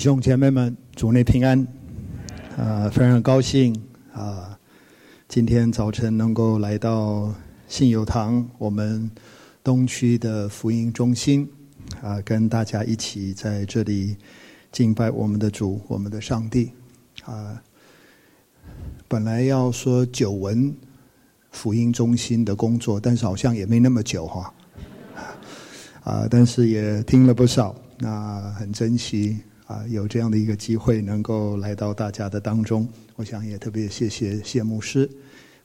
弟兄姐妹们，主内平安，啊，非常高兴啊，今天早晨能够来到信友堂，我们东区的福音中心，啊，跟大家一起在这里敬拜我们的主，我们的上帝，啊，本来要说久闻福音中心的工作，但是好像也没那么久哈，啊，但是也听了不少，那很珍惜。啊，有这样的一个机会能够来到大家的当中，我想也特别谢谢谢牧师，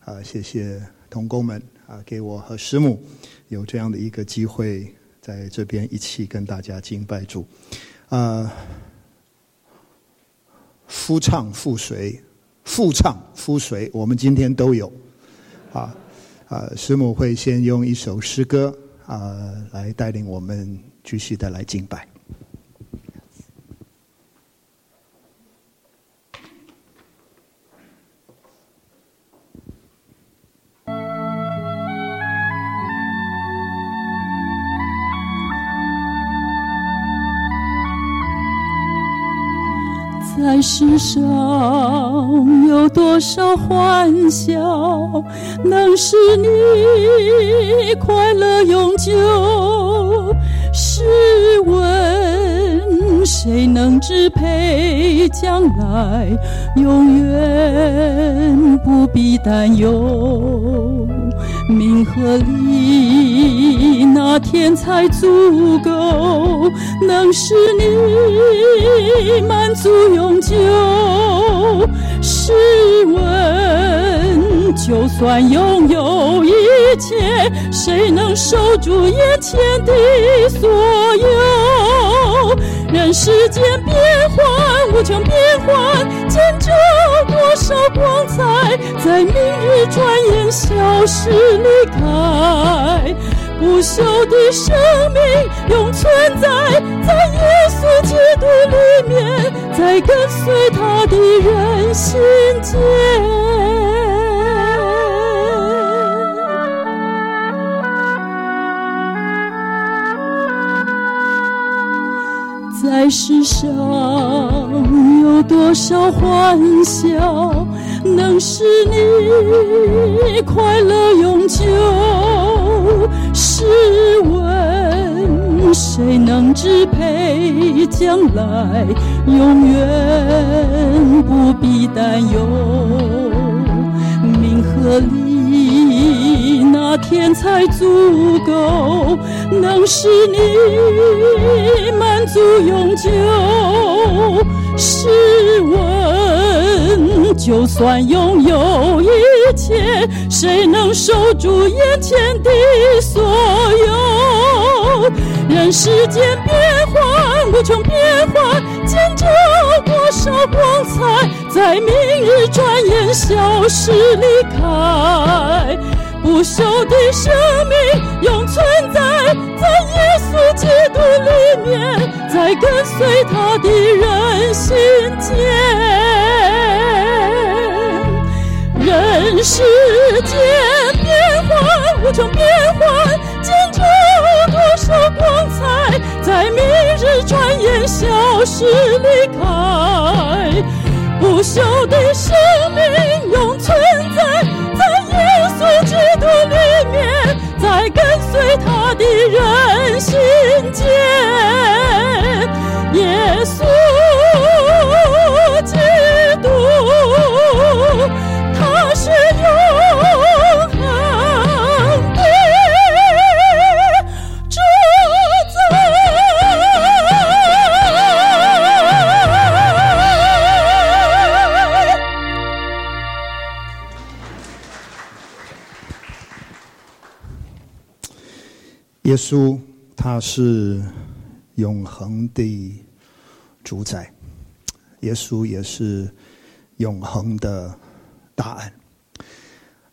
啊，谢谢同工们啊，给我和师母有这样的一个机会在这边一起跟大家敬拜主，啊，夫唱妇随，夫唱夫随，我们今天都有，啊啊，师母会先用一首诗歌啊来带领我们继续的来敬拜。在世上有多少欢笑，能使你快乐永久？试问谁能支配将来，永远不必担忧？名和利，哪天才足够，能使你满足永久？试问，就算拥有一切，谁能守住眼前的所有？人世间变幻无穷，变幻见证多少光彩，在明日转眼消失离开。不朽的生命永存在，在耶稣基督里面，在跟随他的人心间。在世上有多少欢笑，能使你快乐永久？试问谁能支配将来，永远不必担忧？名和利，哪天才足够？能使你满足永久？试问，就算拥有一切，谁能守住眼前的所有？人世间变幻无穷，变幻见证多少光彩，在明日转眼消失离开。不朽的生命永存在，在耶稣基督里面，在跟随他的人心间。人世间变幻无穷，变幻见证多少光彩，在明日转眼消失离开。不朽的生命永存在在耶稣。基督里面，在跟随他的人心间，耶稣耶稣他是永恒的主宰，耶稣也是永恒的答案。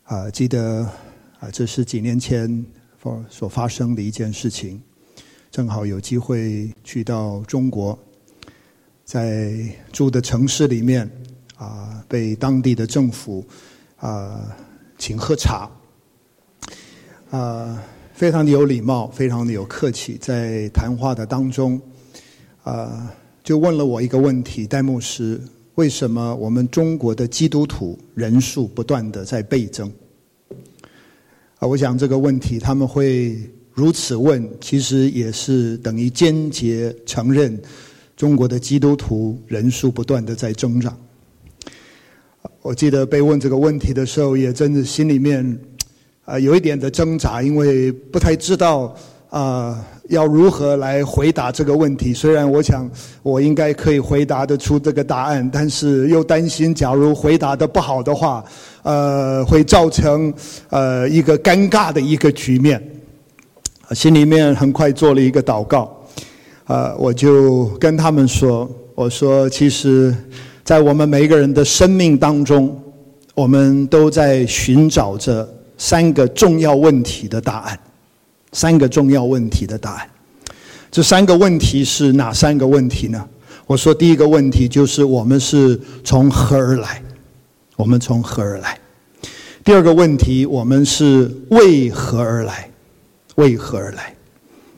啊，记得啊，这是几年前所发生的一件事情，正好有机会去到中国，在住的城市里面啊，被当地的政府啊请喝茶，啊。非常的有礼貌，非常的有客气，在谈话的当中，啊、就问了我一个问题：戴牧师，为什么我们中国的基督徒人数不断的在倍增？啊，我想这个问题他们会如此问，其实也是等于间接承认中国的基督徒人数不断的在增长。我记得被问这个问题的时候，也真的心里面啊有一点的挣扎，因为不太知道啊要如何来回答这个问题。虽然我想我应该可以回答得出这个答案，但是又担心假如回答的不好的话，呃，会造成呃一个尴尬的一个局面。心里面很快做了一个祷告，啊，我就跟他们说：“我说其实。”在我们每一个人的生命当中，我们都在寻找着三个重要问题的答案。三个重要问题的答案，这三个问题是哪三个问题呢？我说第一个问题就是我们是从何而来？我们从何而来？第二个问题，我们是为何而来？为何而来？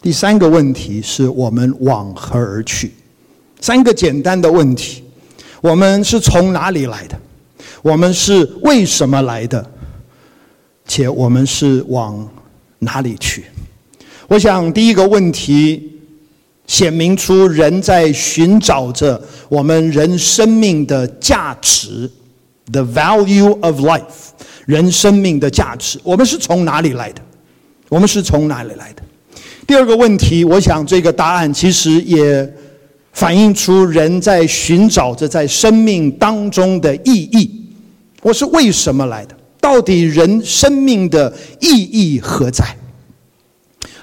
第三个问题是我们往何而去？三个简单的问题。我们是从哪里来的？我们是为什么来的？且我们是往哪里去？我想第一个问题显明出人在寻找着我们人生命的价值，the value of life，人生命的价值。我们是从哪里来的？我们是从哪里来的？第二个问题，我想这个答案其实也。反映出人在寻找着在生命当中的意义。我是为什么来的？到底人生命的意义何在？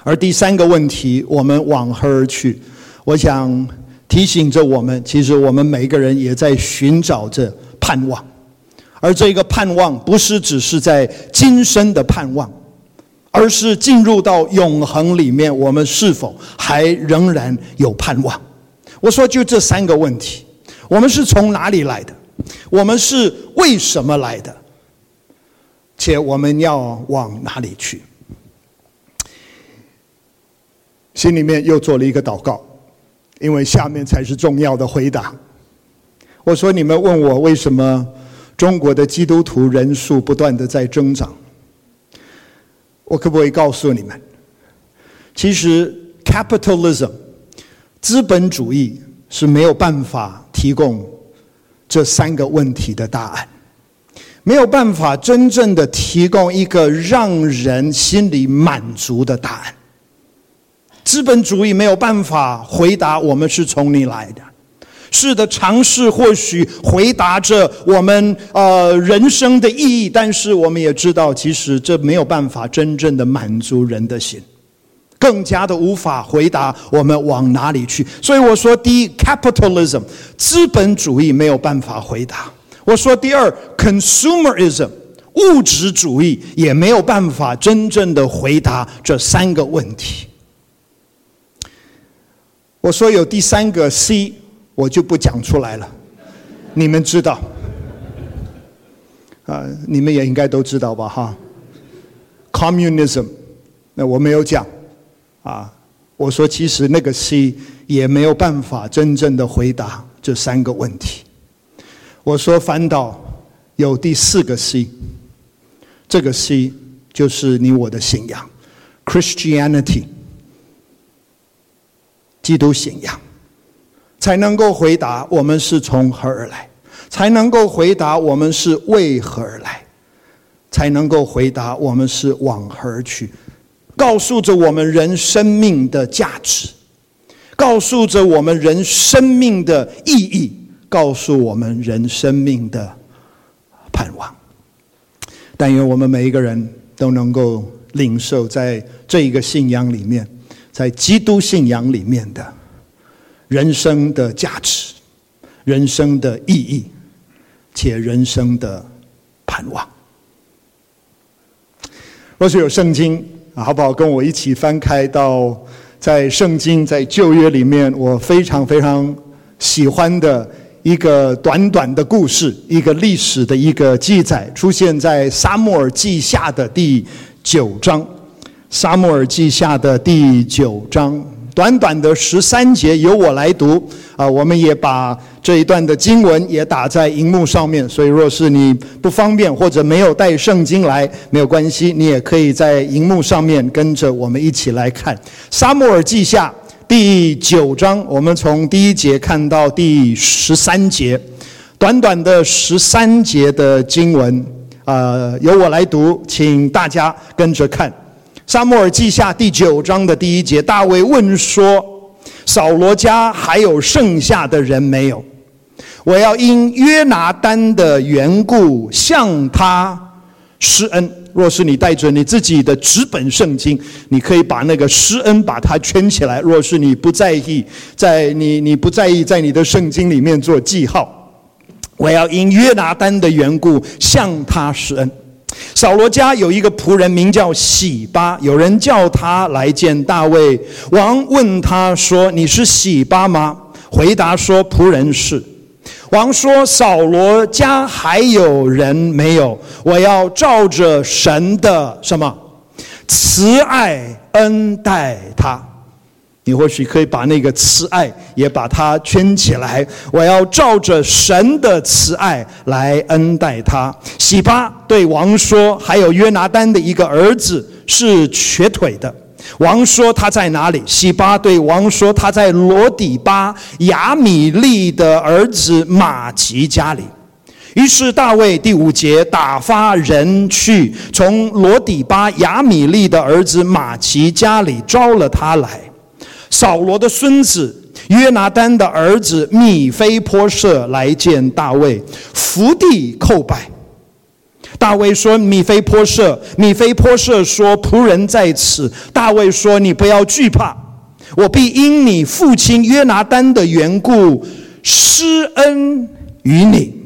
而第三个问题，我们往何而去？我想提醒着我们，其实我们每个人也在寻找着盼望。而这个盼望不是只是在今生的盼望，而是进入到永恒里面，我们是否还仍然有盼望？我说，就这三个问题：我们是从哪里来的？我们是为什么来的？且我们要往哪里去？心里面又做了一个祷告，因为下面才是重要的回答。我说：你们问我为什么中国的基督徒人数不断的在增长？我可不可以告诉你们，其实 capitalism。资本主义是没有办法提供这三个问题的答案，没有办法真正的提供一个让人心里满足的答案。资本主义没有办法回答我们是从哪里来的，是的，尝试或许回答着我们呃人生的意义，但是我们也知道，其实这没有办法真正的满足人的心。更加的无法回答我们往哪里去，所以我说，第一，capitalism，资本主义没有办法回答。我说，第二，consumerism，物质主义也没有办法真正的回答这三个问题。我说有第三个 C，我就不讲出来了，你们知道，啊，你们也应该都知道吧？哈，communism，那我没有讲。啊，我说其实那个 C 也没有办法真正的回答这三个问题。我说反倒有第四个 C，这个 C 就是你我的信仰，Christianity，基督信仰，才能够回答我们是从何而来，才能够回答我们是为何而来，才能够回答我们是往何而去。告诉着我们人生命的价值，告诉着我们人生命的意义，告诉我们人生命的盼望。但愿我们每一个人都能够领受在这一个信仰里面，在基督信仰里面的人生的价值、人生的意义，且人生的盼望。若是有圣经。好不好？跟我一起翻开到在圣经在旧约里面，我非常非常喜欢的一个短短的故事，一个历史的一个记载，出现在撒母耳记下的第九章。撒母耳记下的第九章，短短的十三节由我来读啊，我们也把这一段的经文也打在荧幕上面，所以若是你不方便或者没有带圣经来，没有关系，你也可以在荧幕上面跟着我们一起来看《撒母耳记下》第九章，我们从第一节看到第十三节，短短的十三节的经文呃，由我来读，请大家跟着看。撒母耳记下第九章的第一节，大卫问说：“扫罗家还有剩下的人没有？我要因约拿单的缘故向他施恩。若是你带着你自己的纸本圣经，你可以把那个施恩把它圈起来。若是你不在意，在你你不在意在你的圣经里面做记号，我要因约拿单的缘故向他施恩。”扫罗家有一个仆人名叫喜巴，有人叫他来见大卫王，问他说：“你是喜巴吗？”回答说：“仆人是。”王说：“扫罗家还有人没有？我要照着神的什么慈爱恩待他。”你或许可以把那个慈爱也把它圈起来。我要照着神的慈爱来恩待他。洗巴对王说：“还有约拿单的一个儿子是瘸腿的。”王说：“他在哪里？”洗巴对王说：“他在罗底巴亚米利的儿子马吉家里。”于是大卫第五节打发人去，从罗底巴亚米利的儿子马吉家里招了他来。扫罗的孙子约拿单的儿子米非波设来见大卫，伏地叩拜。大卫说：“米非波设，米非波设说，仆人在此。”大卫说：“你不要惧怕，我必因你父亲约拿丹的缘故施恩于你。”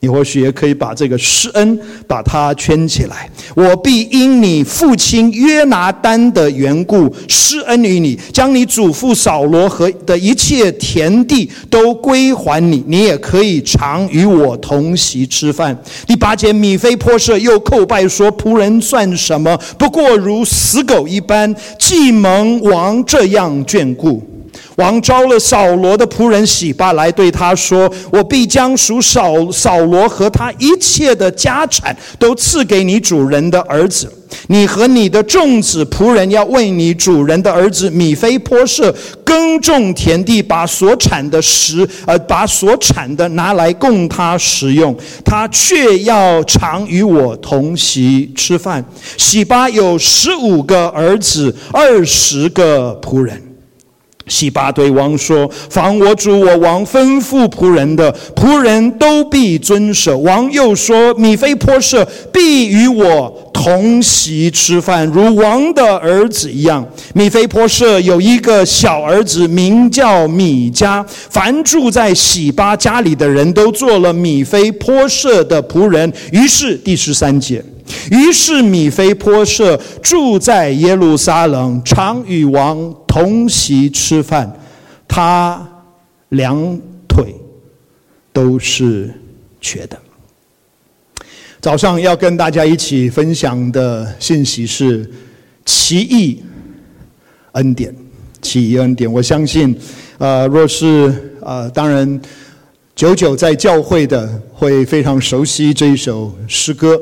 你或许也可以把这个施恩把它圈起来。我必因你父亲约拿单的缘故施恩于你，将你祖父扫罗和的一切田地都归还你。你也可以常与我同席吃饭。第八节，米非波设又叩拜说：“仆人算什么？不过如死狗一般，既蒙王这样眷顾。”王召了扫罗的仆人洗巴来，对他说：“我必将属扫扫罗和他一切的家产都赐给你主人的儿子。你和你的众子仆人要为你主人的儿子米非波设耕种田地，把所产的食呃，把所产的拿来供他食用。他却要常与我同席吃饭。洗巴有十五个儿子，二十个仆人。”喜巴对王说：“凡我主我王吩咐仆人的，仆人都必遵守。”王又说：“米非波设必与我同席吃饭，如王的儿子一样。”米非波设有一个小儿子，名叫米迦。凡住在喜巴家里的人都做了米非波设的仆人。于是第十三节。于是米非波设住在耶路撒冷，常与王同席吃饭。他两腿都是瘸的。早上要跟大家一起分享的信息是奇异恩典，奇异恩典。我相信，呃，若是呃，当然久久在教会的会非常熟悉这一首诗歌。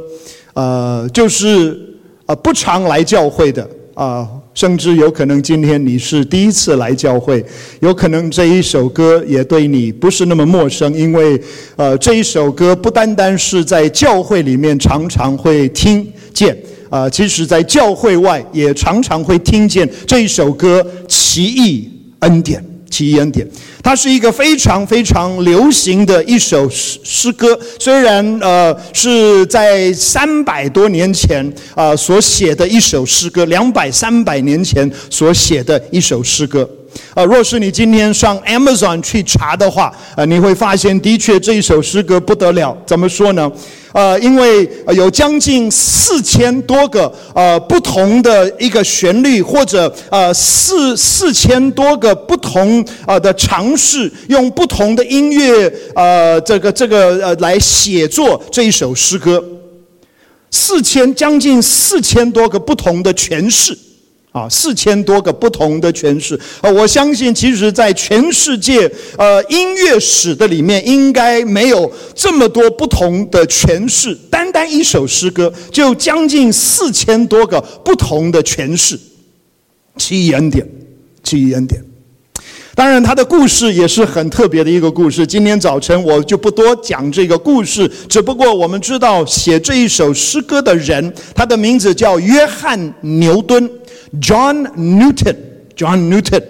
呃，就是呃不常来教会的啊，甚至有可能今天你是第一次来教会，有可能这一首歌也对你不是那么陌生，因为呃这一首歌不单单是在教会里面常常会听见，啊，呃，其实在教会外也常常会听见这一首歌《奇异恩典》。奇异恩典，它是一个非常非常流行的一首诗诗歌。虽然呃是在三百多年前啊、呃、所写的一首诗歌，两百三百年前所写的一首诗歌。呃，若是你今天上 Amazon 去查的话，呃，你会发现的确这一首诗歌不得了。怎么说呢？呃，因为有将近四千多个呃不同的一个旋律，或者呃四四千多个不同呃的尝试，用不同的音乐呃这个这个呃来写作这一首诗歌，四千将近四千多个不同的诠释。啊，四千多个不同的诠释。呃，我相信，其实，在全世界，呃，音乐史的里面，应该没有这么多不同的诠释。单单一首诗歌，就将近四千多个不同的诠释。奇异恩典，奇异恩典。当然，他的故事也是很特别的一个故事。今天早晨我就不多讲这个故事，只不过我们知道写这一首诗歌的人，他的名字叫约翰牛顿 （John Newton）。John Newton，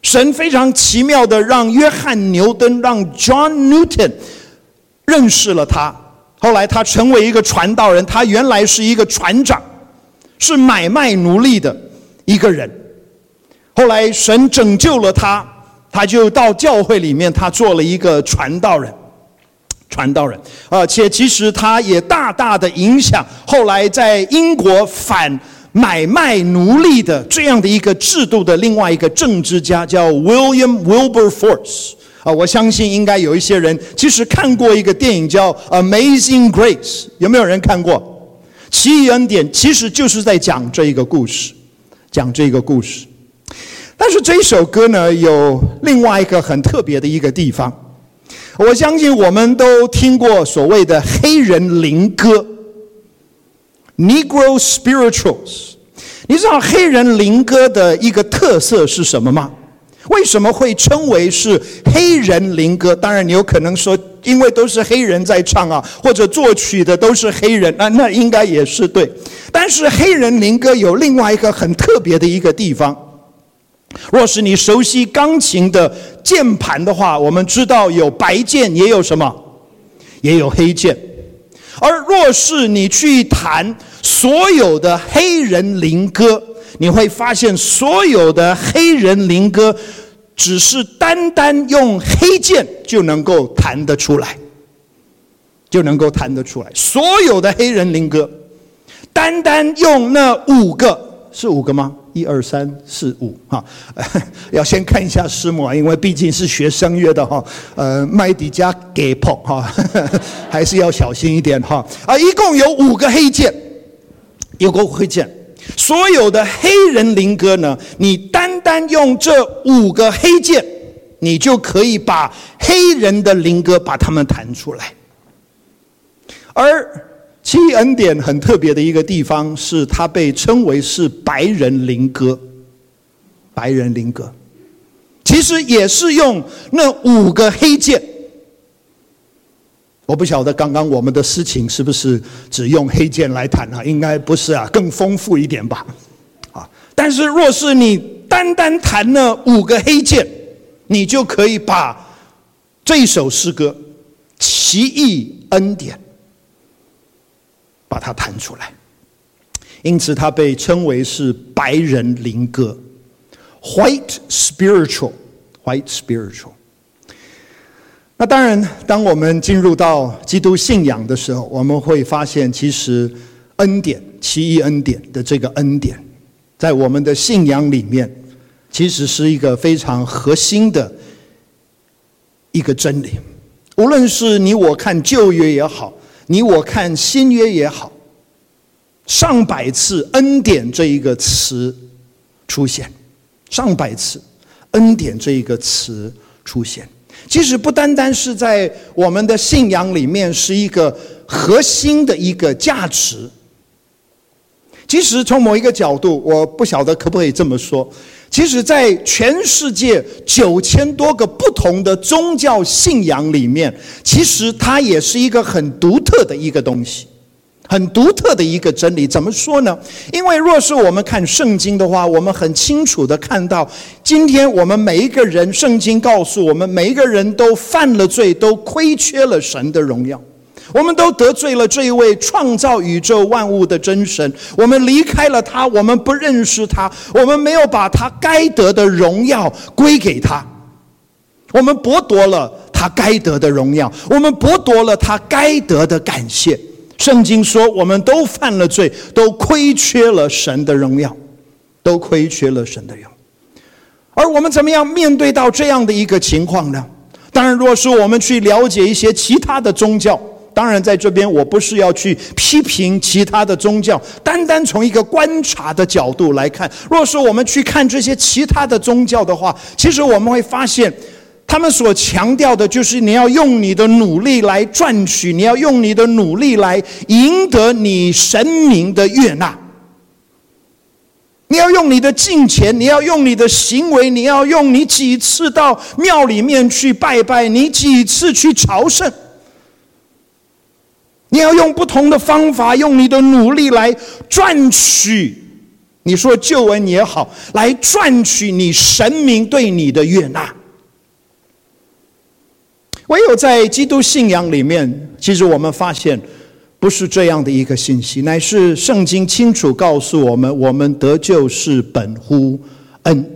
神非常奇妙的让约翰牛顿，让 John Newton 认识了他。后来他成为一个传道人，他原来是一个船长，是买卖奴隶的一个人。后来神拯救了他，他就到教会里面，他做了一个传道人，传道人，而且其实他也大大的影响后来在英国反买卖奴隶的这样的一个制度的另外一个政治家叫 William Wilberforce 啊，我相信应该有一些人其实看过一个电影叫《Amazing Grace》，有没有人看过？奇异恩典其实就是在讲这一个故事，讲这个故事。但是这首歌呢，有另外一个很特别的一个地方。我相信我们都听过所谓的黑人灵歌 （Negro Spirituals）。你知道黑人灵歌的一个特色是什么吗？为什么会称为是黑人灵歌？当然，你有可能说，因为都是黑人在唱啊，或者作曲的都是黑人，那那应该也是对。但是黑人灵歌有另外一个很特别的一个地方。若是你熟悉钢琴的键盘的话，我们知道有白键，也有什么，也有黑键。而若是你去弹所有的黑人灵歌，你会发现所有的黑人灵歌只是单单用黑键就能够弹得出来，就能够弹得出来。所有的黑人灵歌，单单用那五个，是五个吗？一二三四五，哈，要先看一下诗幕啊，因为毕竟是学声乐的哈，呃，麦迪加给捧哈，还是要小心一点哈。啊，一共有五个黑键，有个黑键。所有的黑人灵歌呢，你单单用这五个黑键，你就可以把黑人的灵歌把它们弹出来，而。奇异恩典很特别的一个地方是，它被称为是白人灵歌。白人灵歌，其实也是用那五个黑键。我不晓得刚刚我们的诗情是不是只用黑键来弹啊？应该不是啊，更丰富一点吧。啊，但是若是你单单弹那五个黑键，你就可以把这首诗歌《奇异恩典》。把它弹出来，因此它被称为是白人灵歌 （White Spiritual），White Spiritual。那当然，当我们进入到基督信仰的时候，我们会发现，其实恩典、奇异恩典的这个恩典，在我们的信仰里面，其实是一个非常核心的一个真理。无论是你我看旧约也好。你我看新约也好，上百次“恩典”这一个词出现，上百次“恩典”这一个词出现，其实不单单是在我们的信仰里面是一个核心的一个价值。其实从某一个角度，我不晓得可不可以这么说。其实，在全世界九千多个不同的宗教信仰里面，其实它也是一个很独特的一个东西，很独特的一个真理。怎么说呢？因为若是我们看圣经的话，我们很清楚的看到，今天我们每一个人，圣经告诉我们，每一个人都犯了罪，都亏缺了神的荣耀。我们都得罪了这一位创造宇宙万物的真神，我们离开了他，我们不认识他，我们没有把他该得的荣耀归给他，我们剥夺了他该得的荣耀，我们剥夺了他该得的感谢。圣经说，我们都犯了罪，都亏缺了神的荣耀，都亏缺了神的荣耀。而我们怎么样面对到这样的一个情况呢？当然，若是我们去了解一些其他的宗教。当然，在这边我不是要去批评其他的宗教，单单从一个观察的角度来看，若是我们去看这些其他的宗教的话，其实我们会发现，他们所强调的就是你要用你的努力来赚取，你要用你的努力来赢得你神明的悦纳。你要用你的金钱，你要用你的行为，你要用你几次到庙里面去拜拜，你几次去朝圣，你要用不同的方法，用你的努力来赚取，你说救恩也好，来赚取你神明对你的悦纳。唯有在基督信仰里面，其实我们发现。不是这样的一个信息，乃是圣经清楚告诉我们：我们得救是本乎恩，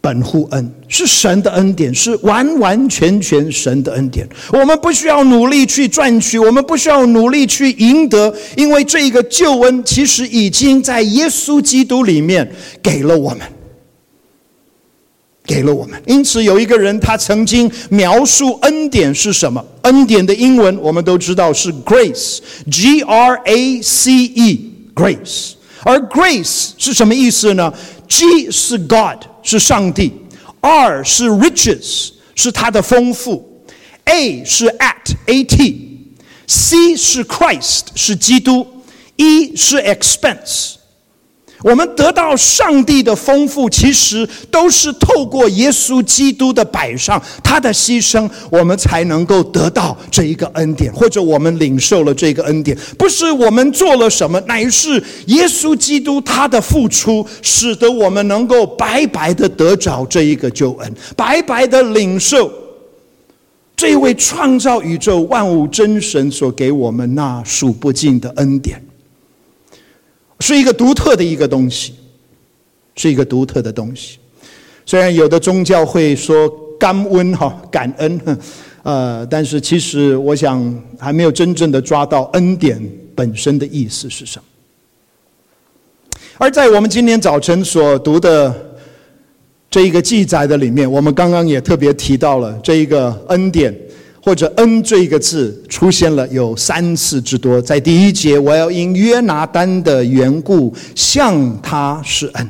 本乎恩是神的恩典，是完完全全神的恩典。我们不需要努力去赚取，我们不需要努力去赢得，因为这个救恩其实已经在耶稣基督里面给了我们。给了我们，因此有一个人，他曾经描述恩典是什么？恩典的英文我们都知道是 grace，G R A C E，grace。而 grace 是什么意思呢？G 是 God，是上帝；R 是 riches，是他的丰富；A 是 at，A T；C 是 Christ，是基督；E 是 expense。我们得到上帝的丰富，其实都是透过耶稣基督的摆上，他的牺牲，我们才能够得到这一个恩典，或者我们领受了这个恩典。不是我们做了什么，乃是耶稣基督他的付出，使得我们能够白白的得着这一个救恩，白白的领受这位创造宇宙万物真神所给我们那数不尽的恩典。是一个独特的一个东西，是一个独特的东西。虽然有的宗教会说感恩哈感恩，呃，但是其实我想还没有真正的抓到恩典本身的意思是什么。而在我们今天早晨所读的这一个记载的里面，我们刚刚也特别提到了这一个恩典。或者“恩”这一个字出现了有三次之多，在第一节，我要因约拿单的缘故向他施恩；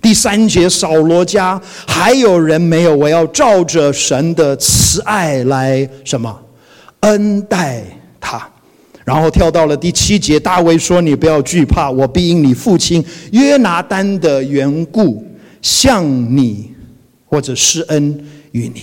第三节，扫罗家还有人没有，我要照着神的慈爱来什么恩待他。然后跳到了第七节，大卫说：“你不要惧怕，我必因你父亲约拿单的缘故向你或者施恩于你。”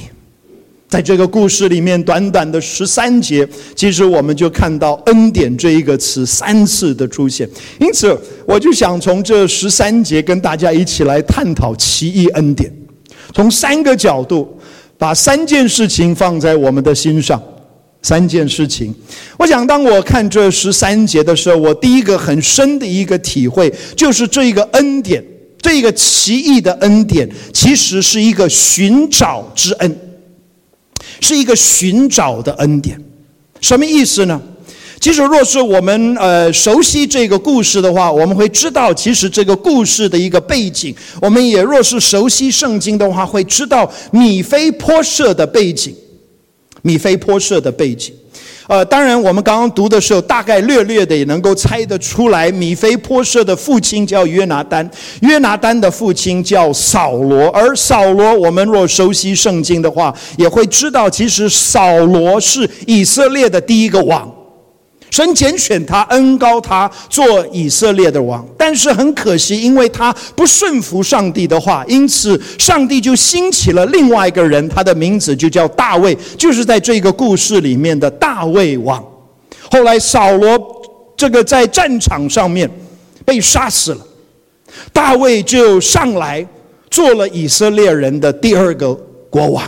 在这个故事里面，短短的十三节，其实我们就看到“恩典”这一个词三次的出现。因此，我就想从这十三节跟大家一起来探讨奇异恩典，从三个角度把三件事情放在我们的心上。三件事情，我想当我看这十三节的时候，我第一个很深的一个体会，就是这一个恩典，这一个奇异的恩典，其实是一个寻找之恩。是一个寻找的恩典，什么意思呢？其实，若是我们呃熟悉这个故事的话，我们会知道，其实这个故事的一个背景。我们也若是熟悉圣经的话，会知道米菲波设的背景，米菲波设的背景。呃，当然，我们刚刚读的时候，大概略略的也能够猜得出来，米菲波设的父亲叫约拿丹，约拿丹的父亲叫扫罗，而扫罗，我们若熟悉圣经的话，也会知道，其实扫罗是以色列的第一个王。神拣选他，恩高他做以色列的王，但是很可惜，因为他不顺服上帝的话，因此上帝就兴起了另外一个人，他的名字就叫大卫，就是在这个故事里面的大卫王。后来扫罗这个在战场上面被杀死了，大卫就上来做了以色列人的第二个国王。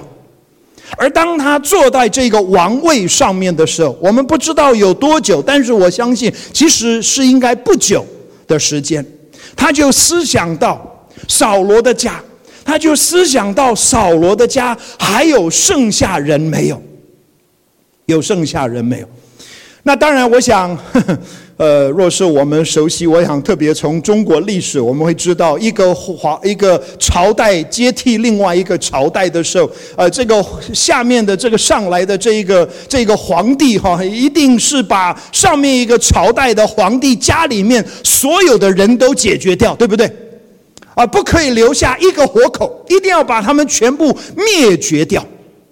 而当他坐在这个王位上面的时候，我们不知道有多久，但是我相信其实是应该不久的时间。他就思想到扫罗的家，他就思想到扫罗的家还有剩下人没有？有剩下人没有？那当然，我想，呵 呵呃，若是我们熟悉，我想特别从中国历史，我们会知道，一个皇一个朝代接替另外一个朝代的时候，呃，这个下面的这个上来的这一个这个皇帝哈，一定是把上面一个朝代的皇帝家里面所有的人都解决掉，对不对？啊，不可以留下一个活口，一定要把他们全部灭绝掉。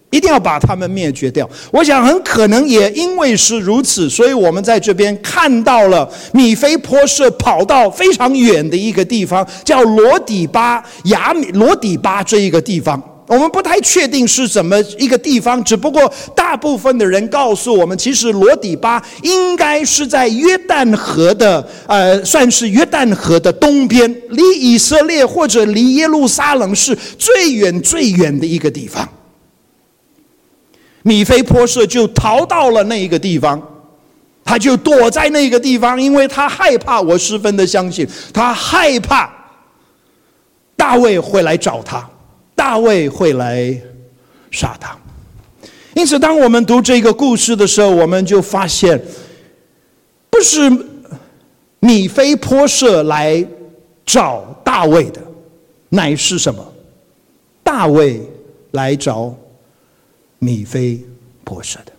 一定要把他们灭绝掉。我想，很可能也因为是如此，所以我们在这边看到了米菲波设跑到非常远的一个地方，叫罗底巴雅米罗底巴这一个地方。我们不太确定是怎么一个地方，只不过大部分的人告诉我们，其实罗底巴应该是在约旦河的，呃，算是约旦河的东边，离以色列或者离耶路撒冷是最远最远的一个地方。米非波设就逃到了那一个地方，他就躲在那个地方，因为他害怕。我十分的相信，他害怕大卫会来找他，大卫会来杀他。因此，当我们读这个故事的时候，我们就发现，不是米非波设来找大卫的，乃是什么？大卫来找。米菲波设的，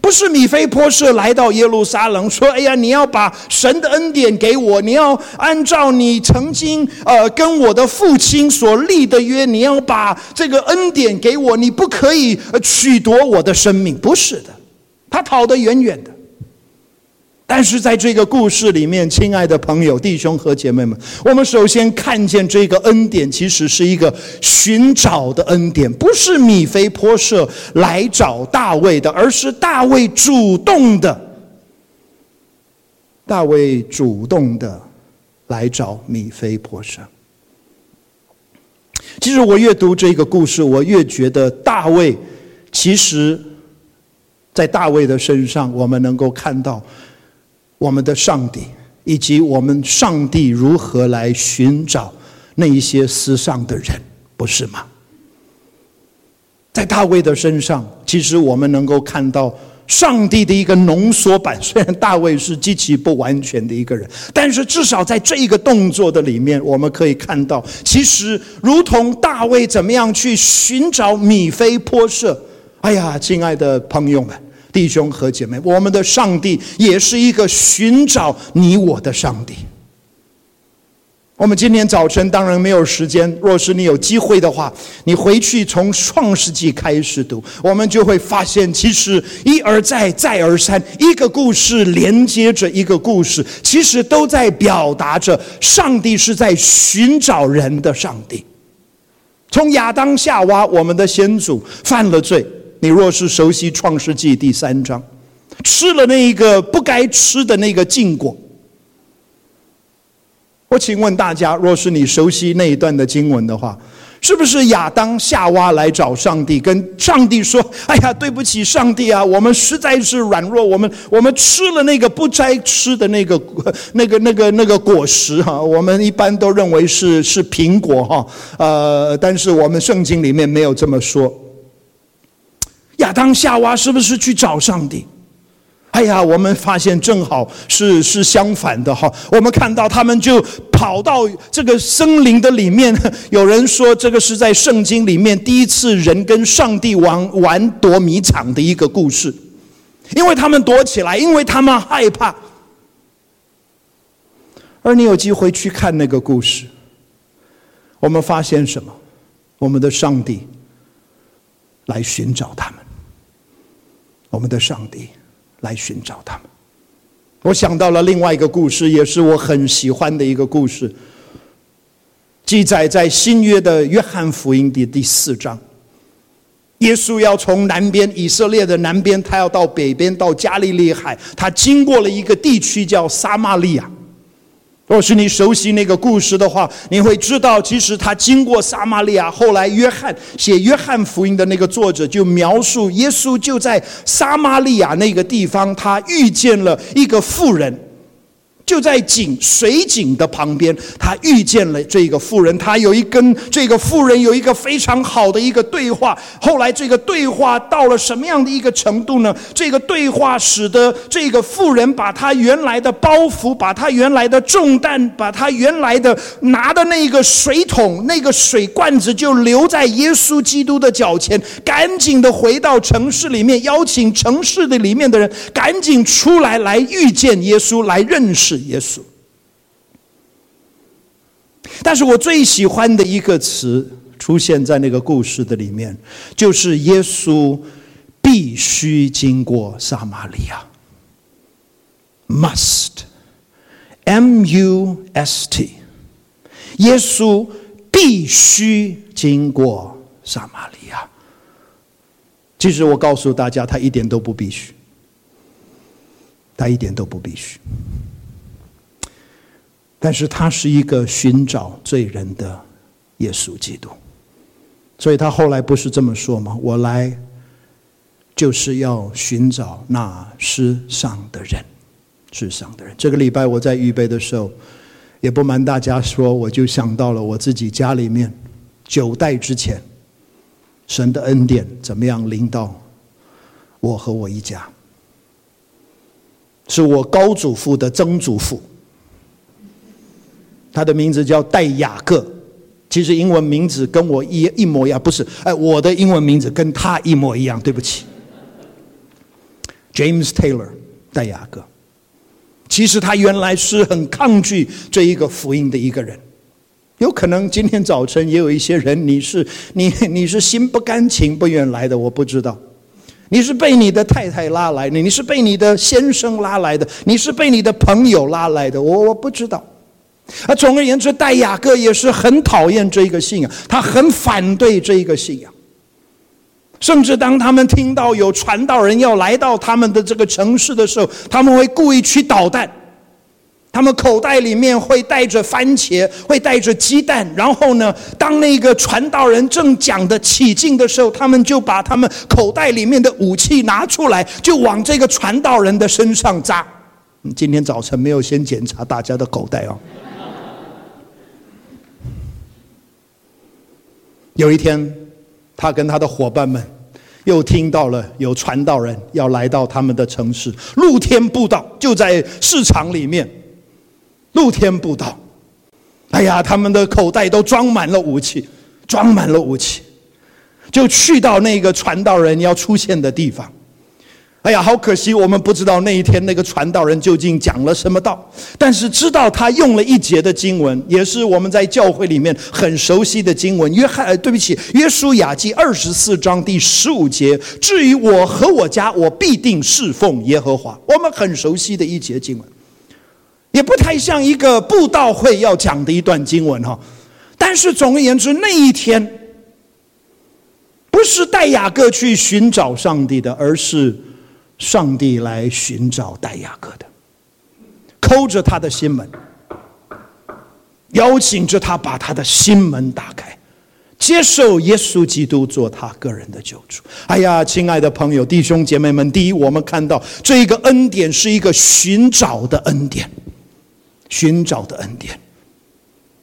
不是米菲波设来到耶路撒冷说：“哎呀，你要把神的恩典给我，你要按照你曾经呃跟我的父亲所立的约，你要把这个恩典给我，你不可以取夺我的生命。”不是的，他跑得远远的。但是在这个故事里面，亲爱的朋友、弟兄和姐妹们，我们首先看见这个恩典其实是一个寻找的恩典，不是米非波设来找大卫的，而是大卫主动的。大卫主动的来找米非波设。其实我越读这个故事，我越觉得大卫其实，在大卫的身上，我们能够看到。我们的上帝，以及我们上帝如何来寻找那一些失丧的人，不是吗？在大卫的身上，其实我们能够看到上帝的一个浓缩版。虽然大卫是极其不完全的一个人，但是至少在这一个动作的里面，我们可以看到，其实如同大卫怎么样去寻找米非波设。哎呀，亲爱的朋友们。弟兄和姐妹，我们的上帝也是一个寻找你我的上帝。我们今天早晨当然没有时间，若是你有机会的话，你回去从创世纪开始读，我们就会发现，其实一而再，再而三，一个故事连接着一个故事，其实都在表达着上帝是在寻找人的上帝。从亚当夏娃，我们的先祖犯了罪。你若是熟悉《创世纪》第三章，吃了那一个不该吃的那个禁果，我请问大家，若是你熟悉那一段的经文的话，是不是亚当夏娃来找上帝，跟上帝说：“哎呀，对不起，上帝啊，我们实在是软弱，我们我们吃了那个不该吃的那个那个那个那个果实哈，我们一般都认为是是苹果哈，呃，但是我们圣经里面没有这么说。”当夏娃是不是去找上帝？哎呀，我们发现正好是是相反的哈。我们看到他们就跑到这个森林的里面。有人说这个是在圣经里面第一次人跟上帝玩玩躲迷藏的一个故事，因为他们躲起来，因为他们害怕。而你有机会去看那个故事，我们发现什么？我们的上帝来寻找他们。我们的上帝来寻找他们。我想到了另外一个故事，也是我很喜欢的一个故事，记载在新约的约翰福音的第四章。耶稣要从南边以色列的南边，他要到北边，到加利利海，他经过了一个地区叫撒玛利亚。若是你熟悉那个故事的话，你会知道，其实他经过撒玛利亚，后来约翰写约翰福音的那个作者就描述耶稣就在撒玛利亚那个地方，他遇见了一个妇人。就在井水井的旁边，他遇见了这个妇人，他有一跟这个妇人有一个非常好的一个对话。后来这个对话到了什么样的一个程度呢？这个对话使得这个妇人把他原来的包袱，把他原来的重担，把他原来的拿的那个水桶、那个水罐子，就留在耶稣基督的脚前，赶紧的回到城市里面，邀请城市的里面的人赶紧出来，来遇见耶稣，来认识。耶稣，但是我最喜欢的一个词出现在那个故事的里面，就是耶稣必须经过撒玛利亚，must，M-U-S-T，耶稣必须经过撒玛利亚。其实我告诉大家，他一点都不必须，他一点都不必须。但是他是一个寻找罪人的耶稣基督，所以他后来不是这么说吗？我来就是要寻找那世上的人，世上的人。这个礼拜我在预备的时候，也不瞒大家说，我就想到了我自己家里面九代之前，神的恩典怎么样临到我和我一家，是我高祖父的曾祖父。他的名字叫戴雅各，其实英文名字跟我一一模一样，不是，哎，我的英文名字跟他一模一样，对不起，James Taylor，戴雅各。其实他原来是很抗拒这一个福音的一个人，有可能今天早晨也有一些人，你是你你是心不甘情不愿来的，我不知道，你是被你的太太拉来的，你是被你的先生拉来的，你是被你的朋友拉来的，我我不知道。而总而言之，戴雅各也是很讨厌这一个信仰，他很反对这一个信仰。甚至当他们听到有传道人要来到他们的这个城市的时候，他们会故意去捣蛋。他们口袋里面会带着番茄，会带着鸡蛋。然后呢，当那个传道人正讲得起劲的时候，他们就把他们口袋里面的武器拿出来，就往这个传道人的身上扎。今天早晨没有先检查大家的口袋哦。有一天，他跟他的伙伴们又听到了有传道人要来到他们的城市，露天布道，就在市场里面，露天布道。哎呀，他们的口袋都装满了武器，装满了武器，就去到那个传道人要出现的地方。哎呀，好可惜，我们不知道那一天那个传道人究竟讲了什么道，但是知道他用了一节的经文，也是我们在教会里面很熟悉的经文。约翰，呃对不起，约书亚记二十四章第十五节。至于我和我家，我必定侍奉耶和华。我们很熟悉的一节经文，也不太像一个布道会要讲的一段经文哈。但是总而言之，那一天不是带雅各去寻找上帝的，而是。上帝来寻找戴雅各的，抠着他的心门，邀请着他把他的心门打开，接受耶稣基督做他个人的救主。哎呀，亲爱的朋友、弟兄姐妹们，第一，我们看到这一个恩典是一个寻找的恩典，寻找的恩典。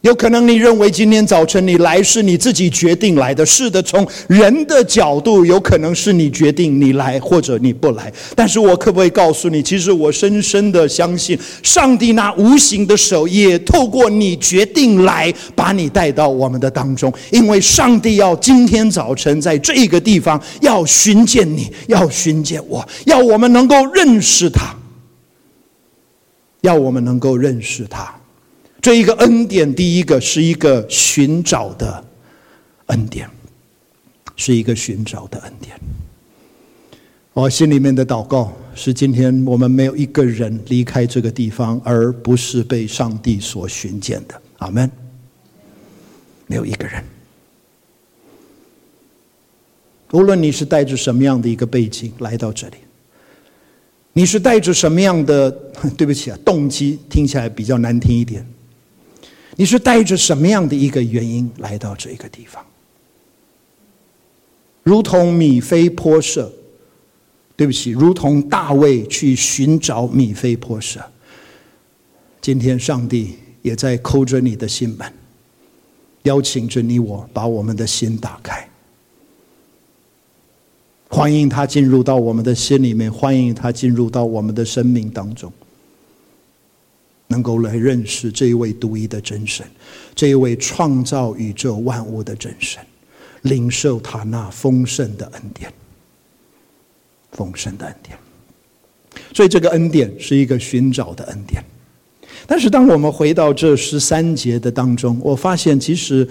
有可能你认为今天早晨你来是你自己决定来的，是的，从人的角度，有可能是你决定你来或者你不来。但是我可不可以告诉你，其实我深深的相信，上帝那无形的手也透过你决定来，把你带到我们的当中。因为上帝要今天早晨在这个地方要寻见你，要寻见我，要我们能够认识他，要我们能够认识他。这一个恩典，第一个是一个寻找的恩典，是一个寻找的恩典。我心里面的祷告是：今天我们没有一个人离开这个地方，而不是被上帝所寻见的。阿门。没有一个人，无论你是带着什么样的一个背景来到这里，你是带着什么样的，对不起啊，动机听起来比较难听一点。你是带着什么样的一个原因来到这个地方？如同米非波设，对不起，如同大卫去寻找米非波设，今天上帝也在叩着你的心门，邀请着你我把我们的心打开，欢迎他进入到我们的心里面，欢迎他进入到我们的生命当中，能够来认识这一位独一的真神，这一位创造宇宙万物的真神，领受他那丰盛的恩典，丰盛的恩典。所以这个恩典是一个寻找的恩典。但是，当我们回到这十三节的当中，我发现其实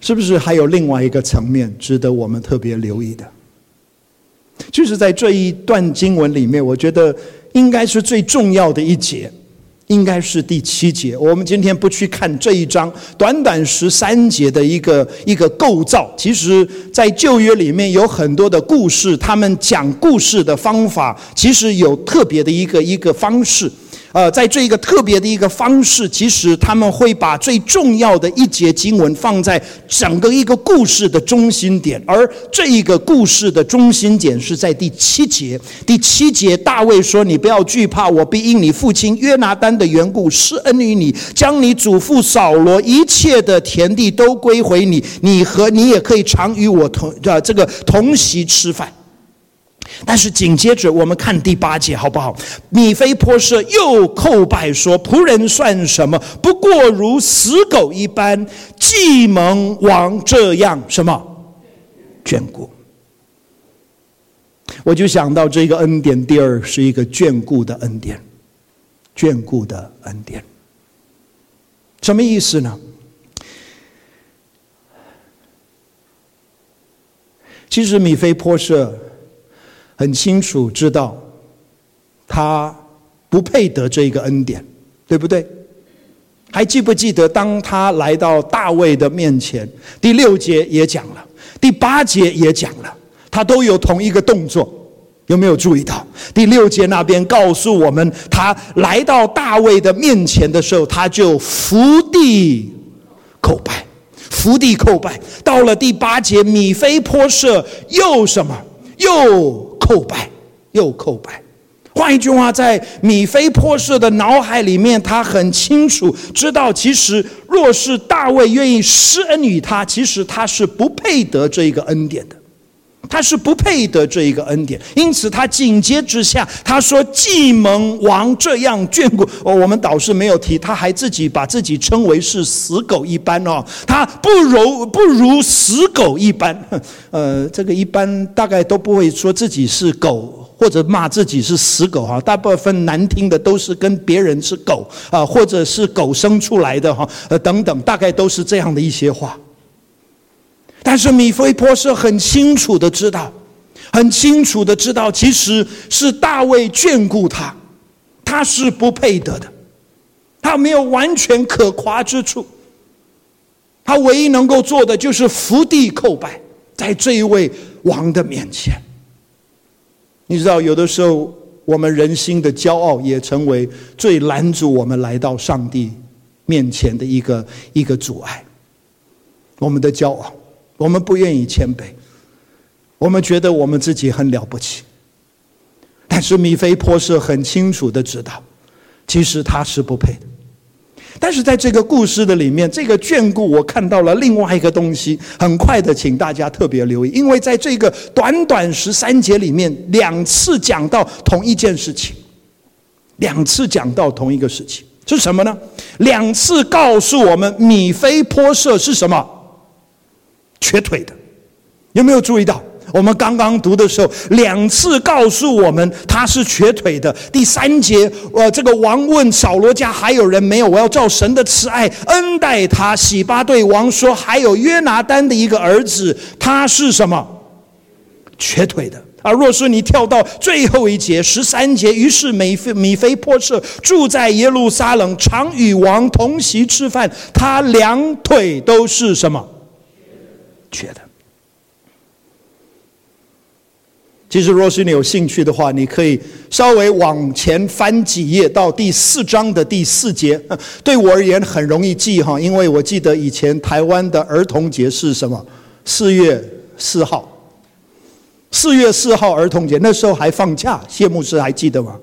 是不是还有另外一个层面值得我们特别留意的？就是在这一段经文里面，我觉得应该是最重要的一节，应该是第七节。我们今天不去看这一章短短十三节的一个一个构造，其实在旧约里面有很多的故事，他们讲故事的方法其实有特别的一个一个方式。呃，在这一个特别的一个方式，其实他们会把最重要的一节经文放在整个一个故事的中心点，而这一个故事的中心点是在第七节。第七节，大卫说：“你不要惧怕，我必因你父亲约拿单的缘故施恩于你，将你祖父扫罗一切的田地都归回你，你和你也可以常与我同呃这个同席吃饭。”但是紧接着我们看第八节好不好？米非波设又叩拜说：“仆人算什么？不过如死狗一般，既蒙王这样什么眷顾。”我就想到这个恩典，第二是一个眷顾的恩典，眷顾的恩典，什么意思呢？其实米非波设。很清楚知道，他不配得这一个恩典，对不对？还记不记得，当他来到大卫的面前，第六节也讲了，第八节也讲了，他都有同一个动作，有没有注意到？第六节那边告诉我们，他来到大卫的面前的时候，他就伏地叩拜，伏地叩拜。到了第八节，米非波设又什么？又。叩拜，又叩拜。换一句话，在米菲波设的脑海里面，他很清楚知道，其实若是大卫愿意施恩于他，其实他是不配得这一个恩典的。他是不配得这一个恩典，因此他紧接之下，他说：“既蒙王这样眷顾。”哦，我们导师没有提，他还自己把自己称为是死狗一般哦，他不如不如死狗一般。呃，这个一般大概都不会说自己是狗，或者骂自己是死狗哈。大部分难听的都是跟别人是狗啊，或者是狗生出来的哈，呃等等，大概都是这样的一些话。但是米非波设很清楚的知道，很清楚的知道，其实是大卫眷顾他，他是不配得的，他没有完全可夸之处，他唯一能够做的就是伏地叩拜，在这一位王的面前。你知道，有的时候我们人心的骄傲也成为最拦阻我们来到上帝面前的一个一个阻碍，我们的骄傲。我们不愿意谦卑，我们觉得我们自己很了不起，但是米非波设很清楚的知道，其实他是不配的。但是在这个故事的里面，这个眷顾我看到了另外一个东西。很快的，请大家特别留意，因为在这个短短十三节里面，两次讲到同一件事情，两次讲到同一个事情是什么呢？两次告诉我们米非波设是什么？瘸腿的，有没有注意到？我们刚刚读的时候，两次告诉我们他是瘸腿的。第三节，呃，这个王问扫罗家还有人没有？我要照神的慈爱恩待他。洗巴对王说，还有约拿单的一个儿子，他是什么？瘸腿的。而若是你跳到最后一节十三节，于是米非米非波设住在耶路撒冷，常与王同席吃饭，他两腿都是什么？觉得，其实若是你有兴趣的话，你可以稍微往前翻几页到第四章的第四节。对我而言很容易记哈，因为我记得以前台湾的儿童节是什么？四月四号。四月四号儿童节，那时候还放假。谢牧师还记得吗？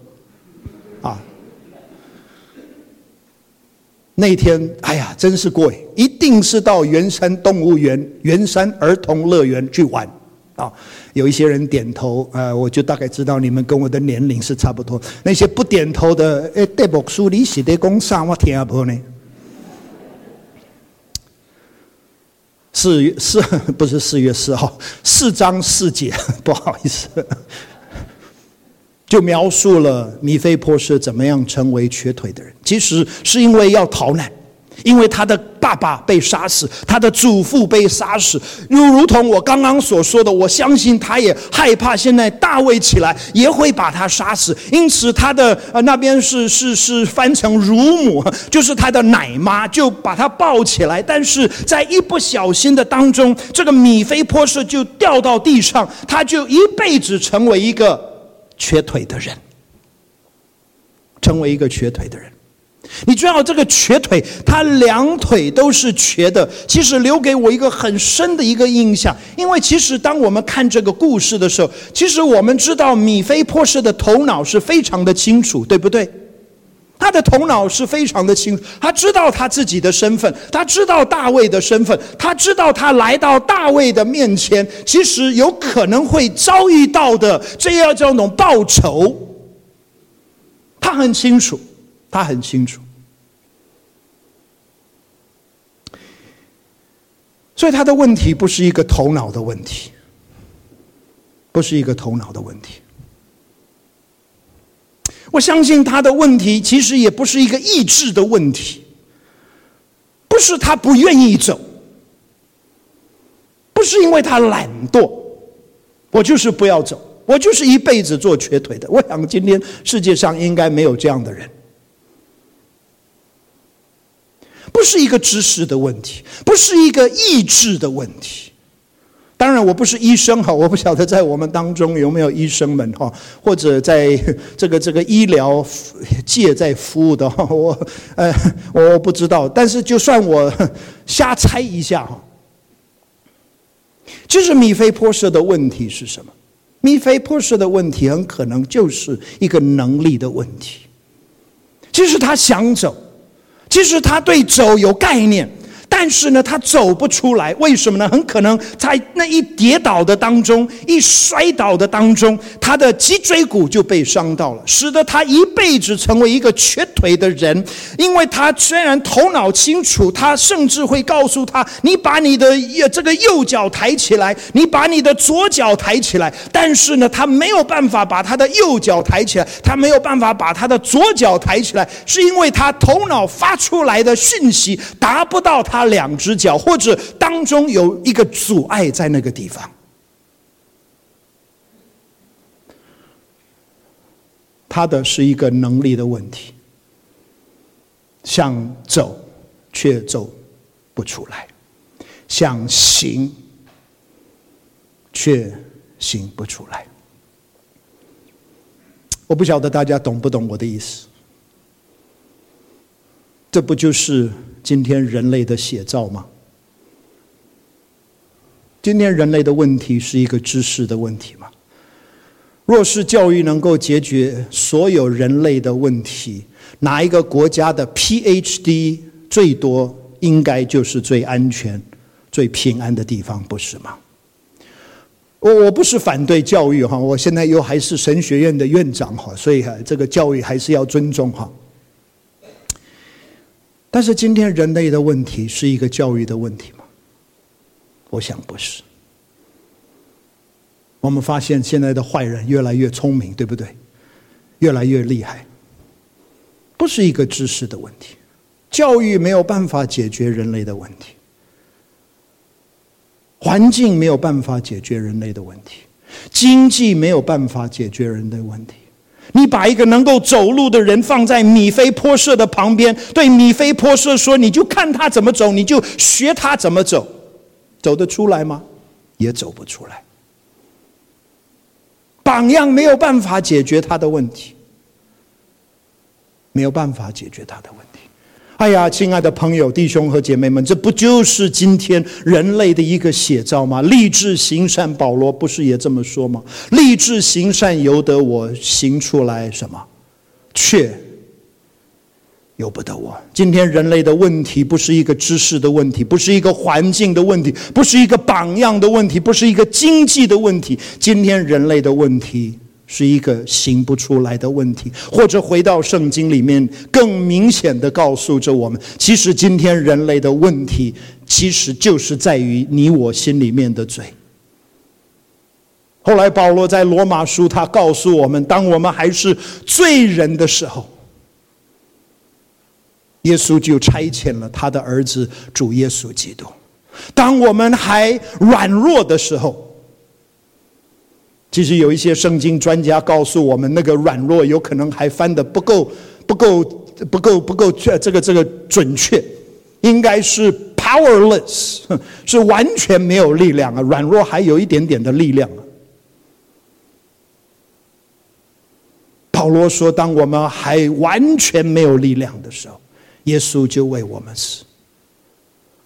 那天，哎呀，真是过瘾！一定是到圆山动物园、圆山儿童乐园去玩啊！有一些人点头，呃，我就大概知道你们跟我的年龄是差不多。那些不点头的，哎，这本书你写的讲啥？我听不呢。四月四 不是四月四号，四章四节，不好意思，就描述了米非波设怎么样成为瘸腿的人。其实是因为要逃难。因为他的爸爸被杀死，他的祖父被杀死，又如同我刚刚所说的，我相信他也害怕现在大卫起来也会把他杀死，因此他的呃那边是是是翻成乳母，就是他的奶妈就把他抱起来，但是在一不小心的当中，这个米非波设就掉到地上，他就一辈子成为一个瘸腿的人，成为一个瘸腿的人。你知道这个瘸腿，他两腿都是瘸的，其实留给我一个很深的一个印象。因为其实当我们看这个故事的时候，其实我们知道米菲波设的头脑是非常的清楚，对不对？他的头脑是非常的清楚，他知道他自己的身份，他知道大卫的身份，他知道他来到大卫的面前，其实有可能会遭遇到的这样这种报仇，他很清楚。他很清楚，所以他的问题不是一个头脑的问题，不是一个头脑的问题。我相信他的问题其实也不是一个意志的问题，不是他不愿意走，不是因为他懒惰，我就是不要走，我就是一辈子做瘸腿的。我想今天世界上应该没有这样的人。不是一个知识的问题，不是一个意志的问题。当然，我不是医生哈，我不晓得在我们当中有没有医生们哈，或者在这个这个医疗界在服务的哈，我呃我不知道。但是，就算我瞎猜一下哈，其实米菲波设的问题是什么？米菲波设的问题很可能就是一个能力的问题。其实他想走。其实他对走有概念。但是呢，他走不出来，为什么呢？很可能在那一跌倒的当中，一摔倒的当中，他的脊椎骨就被伤到了，使得他一辈子成为一个瘸腿的人。因为他虽然头脑清楚，他甚至会告诉他：“你把你的这个右脚抬起来，你把你的左脚抬起来。”但是呢，他没有办法把他的右脚抬起来，他没有办法把他的左脚抬起来，是因为他头脑发出来的讯息达不到他。两只脚，或者当中有一个阻碍在那个地方，他的是一个能力的问题，想走却走不出来，想行却行不出来。我不晓得大家懂不懂我的意思？这不就是？今天人类的写照吗？今天人类的问题是一个知识的问题吗？若是教育能够解决所有人类的问题，哪一个国家的 PhD 最多，应该就是最安全、最平安的地方，不是吗？我我不是反对教育哈，我现在又还是神学院的院长哈，所以哈，这个教育还是要尊重哈。但是今天人类的问题是一个教育的问题吗？我想不是。我们发现现在的坏人越来越聪明，对不对？越来越厉害，不是一个知识的问题。教育没有办法解决人类的问题，环境没有办法解决人类的问题，经济没有办法解决人类问题。你把一个能够走路的人放在米菲波设的旁边，对米菲波设说：“你就看他怎么走，你就学他怎么走，走得出来吗？也走不出来。榜样没有办法解决他的问题，没有办法解决他的问题。”哎呀，亲爱的朋友、弟兄和姐妹们，这不就是今天人类的一个写照吗？立志行善，保罗不是也这么说吗？立志行善，由得我行出来什么？却由不得我。今天人类的问题不是一个知识的问题，不是一个环境的问题，不是一个榜样的问题，不是一个经济的问题。今天人类的问题是一个行不出来的问题，或者回到圣经里面，更明显的告诉着我们，其实今天人类的问题，其实就是在于你我心里面的罪。后来保罗在罗马书，他告诉我们，当我们还是罪人的时候。耶稣就差遣了他的儿子主耶稣基督。当我们还软弱的时候，其实有一些圣经专家告诉我们，那个软弱有可能还翻得不够、不够、不够、不够这这个这个准确，应该是 powerless，是完全没有力量啊。软弱还有一点点的力量啊。保罗说，当我们还完全没有力量的时候。耶稣就为我们死，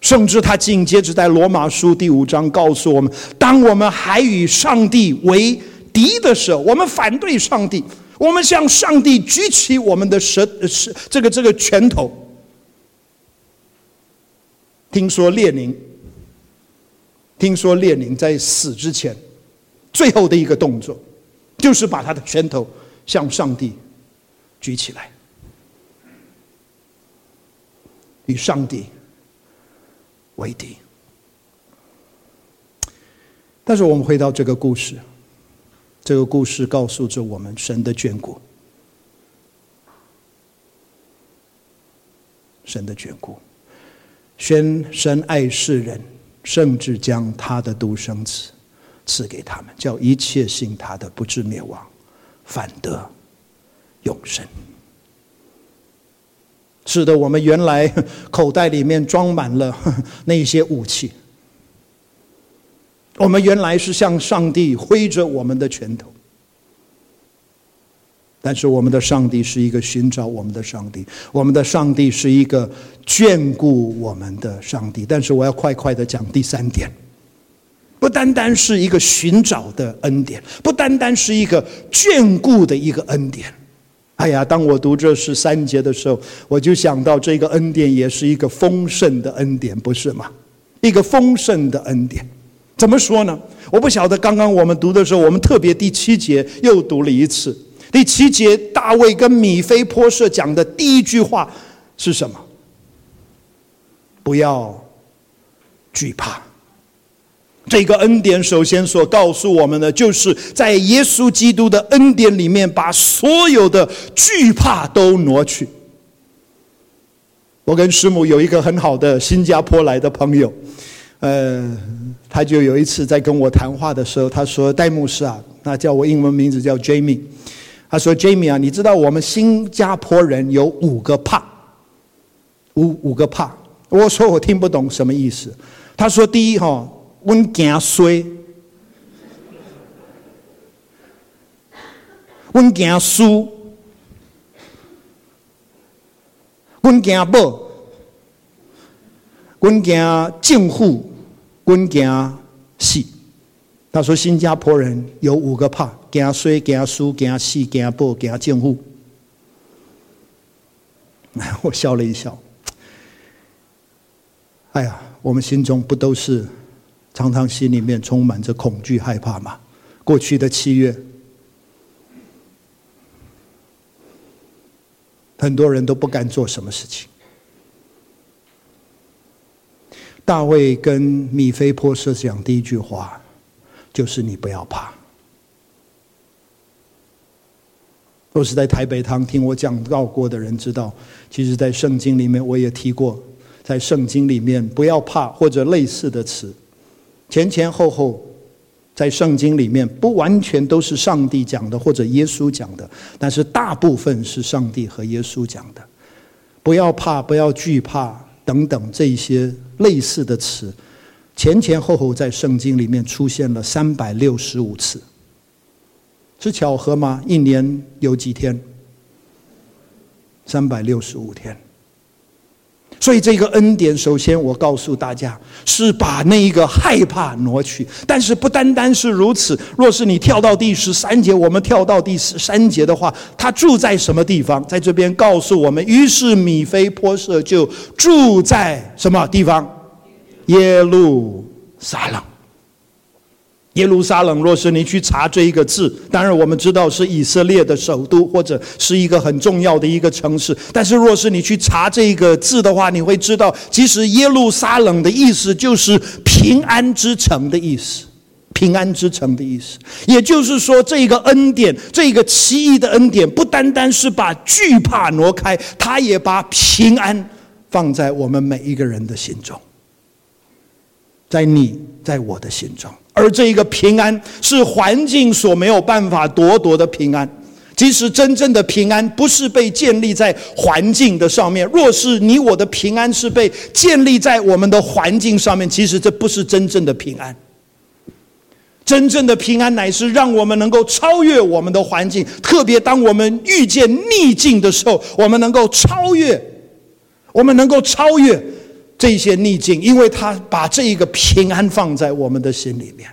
甚至他紧接着在罗马书第五章告诉我们：当我们还与上帝为敌的时候，我们反对上帝，我们向上帝举起我们的舌舌这个这个拳头。听说列宁，听说列宁在死之前最后的一个动作，就是把他的拳头向上帝举起来。与上帝为敌，但是我们回到这个故事，这个故事告诉着我们神的眷顾，神的眷顾，宣神爱世人，甚至将他的独生子赐给他们，叫一切信他的不至灭亡，反得永生。使得我们原来口袋里面装满了 那些武器，我们原来是向上帝挥着我们的拳头，但是我们的上帝是一个寻找我们的上帝，我们的上帝是一个眷顾我们的上帝。但是我要快快的讲第三点，不单单是一个寻找的恩典，不单单是一个眷顾的一个恩典。哎呀，当我读这十三节的时候，我就想到这个恩典也是一个丰盛的恩典，不是吗？一个丰盛的恩典，怎么说呢？我不晓得。刚刚我们读的时候，我们特别第七节又读了一次。第七节，大卫跟米非波设讲的第一句话是什么？不要惧怕。这个恩典首先所告诉我们的，就是在耶稣基督的恩典里面，把所有的惧怕都挪去。我跟师母有一个很好的新加坡来的朋友，呃，他就有一次在跟我谈话的时候，他说：“戴牧师啊，那叫我英文名字叫 Jamie。”他说：“Jamie 啊，你知道我们新加坡人有五个怕，五五个怕。”我说：“我听不懂什么意思。”他说：“第一哈。”我惊衰，我惊输，我惊宝，我惊政府，我惊死。他说新加坡人有五个怕：惊衰、惊输、惊死、惊宝、惊政府。我笑了一笑。哎呀，我们心中不都是？常常心里面充满着恐惧、害怕嘛。过去的七月，很多人都不敢做什么事情。大卫跟米非波设讲第一句话，就是“你不要怕”。都是在台北堂听我讲到过的人知道，其实，在圣经里面我也提过，在圣经里面“不要怕”或者类似的词。前前后后，在圣经里面不完全都是上帝讲的或者耶稣讲的，但是大部分是上帝和耶稣讲的。不要怕，不要惧怕等等这些类似的词，前前后后在圣经里面出现了三百六十五次，是巧合吗？一年有几天？三百六十五天。所以这个恩典，首先我告诉大家，是把那一个害怕挪去。但是不单单是如此，若是你跳到第十三节，我们跳到第十三节的话，他住在什么地方？在这边告诉我们，于是米菲波舍就住在什么地方？耶路撒冷。耶路撒冷，若是你去查这一个字，当然我们知道是以色列的首都，或者是一个很重要的一个城市。但是若是你去查这个字的话，你会知道，其实耶路撒冷的意思就是平安之城的意思，平安之城的意思。也就是说，这一个恩典，这一个奇异的恩典，不单单是把惧怕挪开，他也把平安放在我们每一个人的心中，在你，在我的心中。而这一个平安是环境所没有办法夺夺的平安。其实真正的平安不是被建立在环境的上面。若是你我的平安是被建立在我们的环境上面，其实这不是真正的平安。真正的平安乃是让我们能够超越我们的环境，特别当我们遇见逆境的时候，我们能够超越，我们能够超越。这些逆境，因为他把这一个平安放在我们的心里面。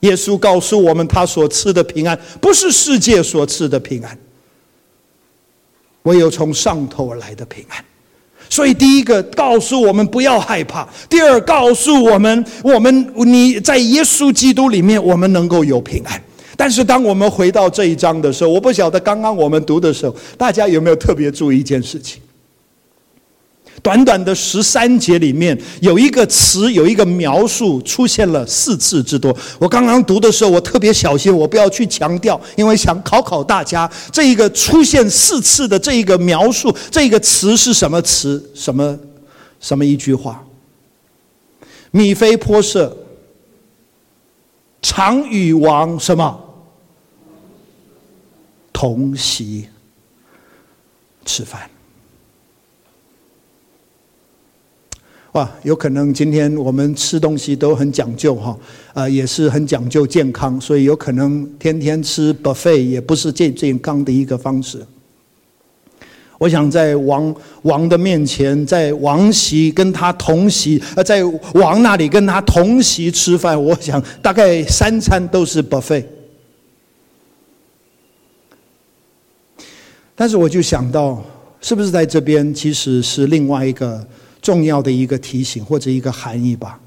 耶稣告诉我们，他所赐的平安不是世界所赐的平安，唯有从上头而来的平安。所以，第一个告诉我们不要害怕；第二，告诉我们，我们你在耶稣基督里面，我们能够有平安。但是，当我们回到这一章的时候，我不晓得刚刚我们读的时候，大家有没有特别注意一件事情？短短的十三节里面，有一个词，有一个描述出现了四次之多。我刚刚读的时候，我特别小心，我不要去强调，因为想考考大家，这一个出现四次的这一个描述，这个词是什么词？什么什么一句话？米非波设常与王什么同席吃饭。哇，有可能今天我们吃东西都很讲究哈，啊，也是很讲究健康，所以有可能天天吃 buffet 也不是最健康的一个方式。我想在王王的面前，在王席跟他同席，呃，在王那里跟他同席吃饭，我想大概三餐都是 buffet。但是我就想到，是不是在这边其实是另外一个？重要的一个提醒或者一个含义吧，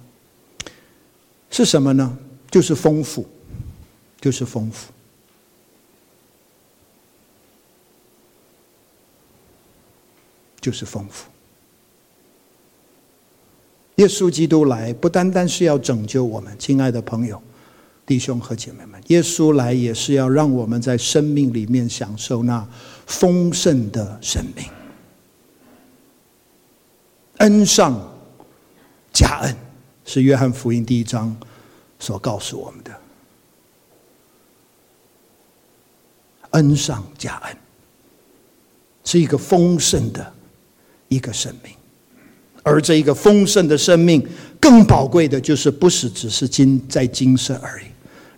是什么呢？就是丰富，就是丰富，就是丰富。耶稣基督来，不单单是要拯救我们，亲爱的朋友、弟兄和姐妹们，耶稣来也是要让我们在生命里面享受那丰盛的生命。恩上加恩，是约翰福音第一章所告诉我们的。恩上加恩，是一个丰盛的一个生命，而这一个丰盛的生命，更宝贵的就是不是只是今在今生而已，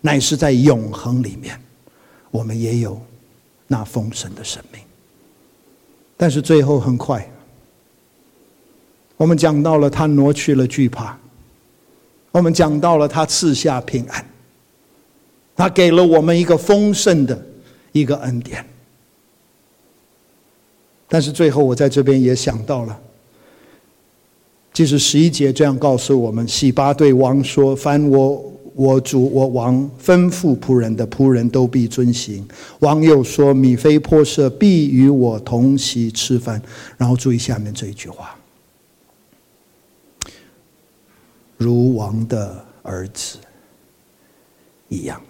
乃是在永恒里面，我们也有那丰盛的生命。但是最后很快。我们讲到了他挪去了惧怕，我们讲到了他赐下平安，他给了我们一个丰盛的一个恩典。但是最后我在这边也想到了，即使十一节这样告诉我们：洗巴对王说：“凡我我主我王吩咐仆人的，仆人都必遵行。”王又说：“米非波设必与我同席吃饭。”然后注意下面这一句话。如王的儿子一样，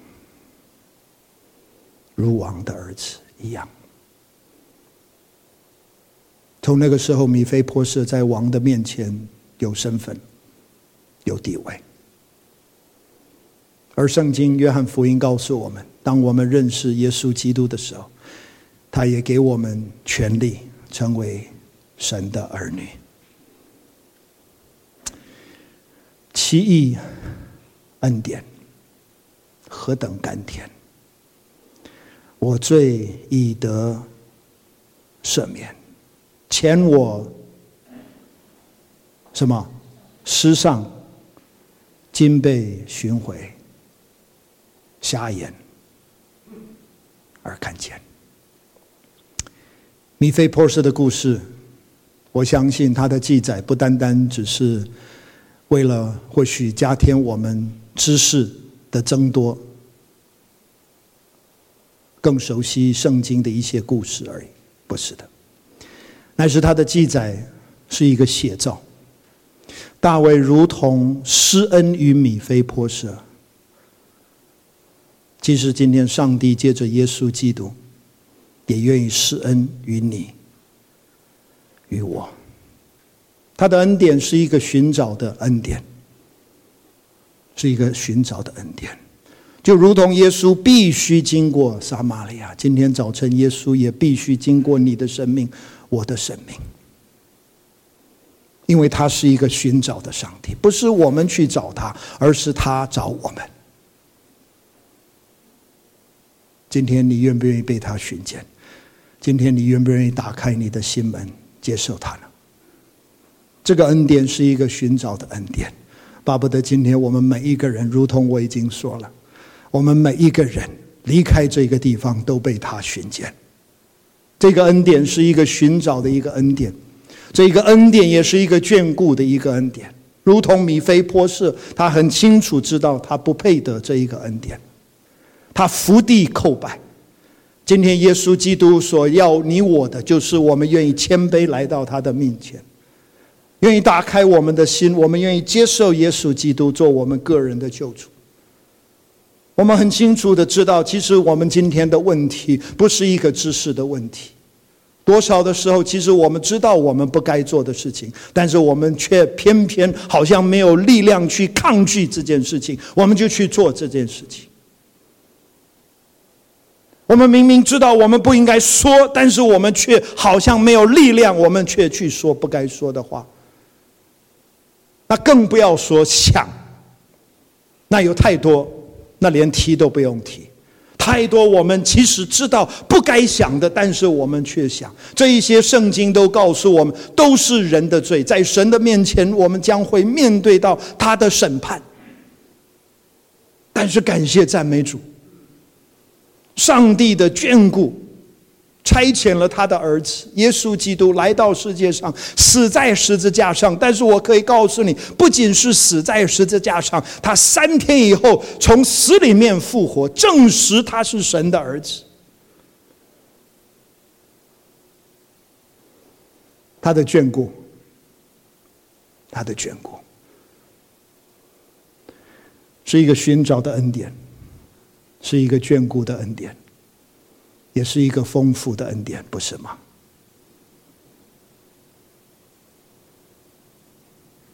如王的儿子一样。从那个时候，米非波设在王的面前有身份、有地位。而圣经约翰福音告诉我们，当我们认识耶稣基督的时候，他也给我们权利成为神的儿女。奇异恩典，何等甘甜！我罪已得赦免，前我什么失丧，今被寻回，瞎眼而看见。米非波设的故事，我相信他的记载不单单只是为了或许加添我们知识的增多，更熟悉圣经的一些故事而已，不是的，乃是他的记载是一个写照。大卫如同施恩于米非波设，其实今天上帝借着耶稣基督。也愿意施恩于你，于我。他的恩典是一个寻找的恩典，是一个寻找的恩典，就如同耶稣必须经过撒玛利亚。今天早晨，耶稣也必须经过你的生命，我的生命，因为他是一个寻找的上帝，不是我们去找他，而是他找我们。今天你愿不愿意被他寻见？今天你愿不愿意打开你的心门接受他呢？这个恩典是一个寻找的恩典，巴不得今天我们每一个人，如同我已经说了，我们每一个人离开这个地方都被他寻见。这个恩典是一个寻找的一个恩典，这个恩典也是一个眷顾的一个恩典。如同米非波设，他很清楚知道他不配得这一个恩典，他伏地叩拜。今天耶稣基督所要你我的，就是我们愿意谦卑来到他的面前，愿意打开我们的心，我们愿意接受耶稣基督做我们个人的救主。我们很清楚的知道，其实我们今天的问题不是一个知识的问题，多少的时候，其实我们知道我们不该做的事情，但是我们却偏偏好像没有力量去抗拒这件事情，我们就去做这件事情。我们明明知道我们不应该说，但是我们却好像没有力量，我们却去说不该说的话。那更不要说想，那有太多，那连提都不用提。太多我们其实知道不该想的，但是我们却想。这一些圣经都告诉我们，都是人的罪，在神的面前，我们将会面对到他的审判。但是感谢赞美主。上帝的眷顾，差遣了他的儿子耶稣基督来到世界上，死在十字架上。但是我可以告诉你，不仅是死在十字架上，他三天以后从死里面复活，证实他是神的儿子。他的眷顾，他的眷顾，是一个寻找的恩典。是一个眷顾的恩典，也是一个丰富的恩典，不是吗？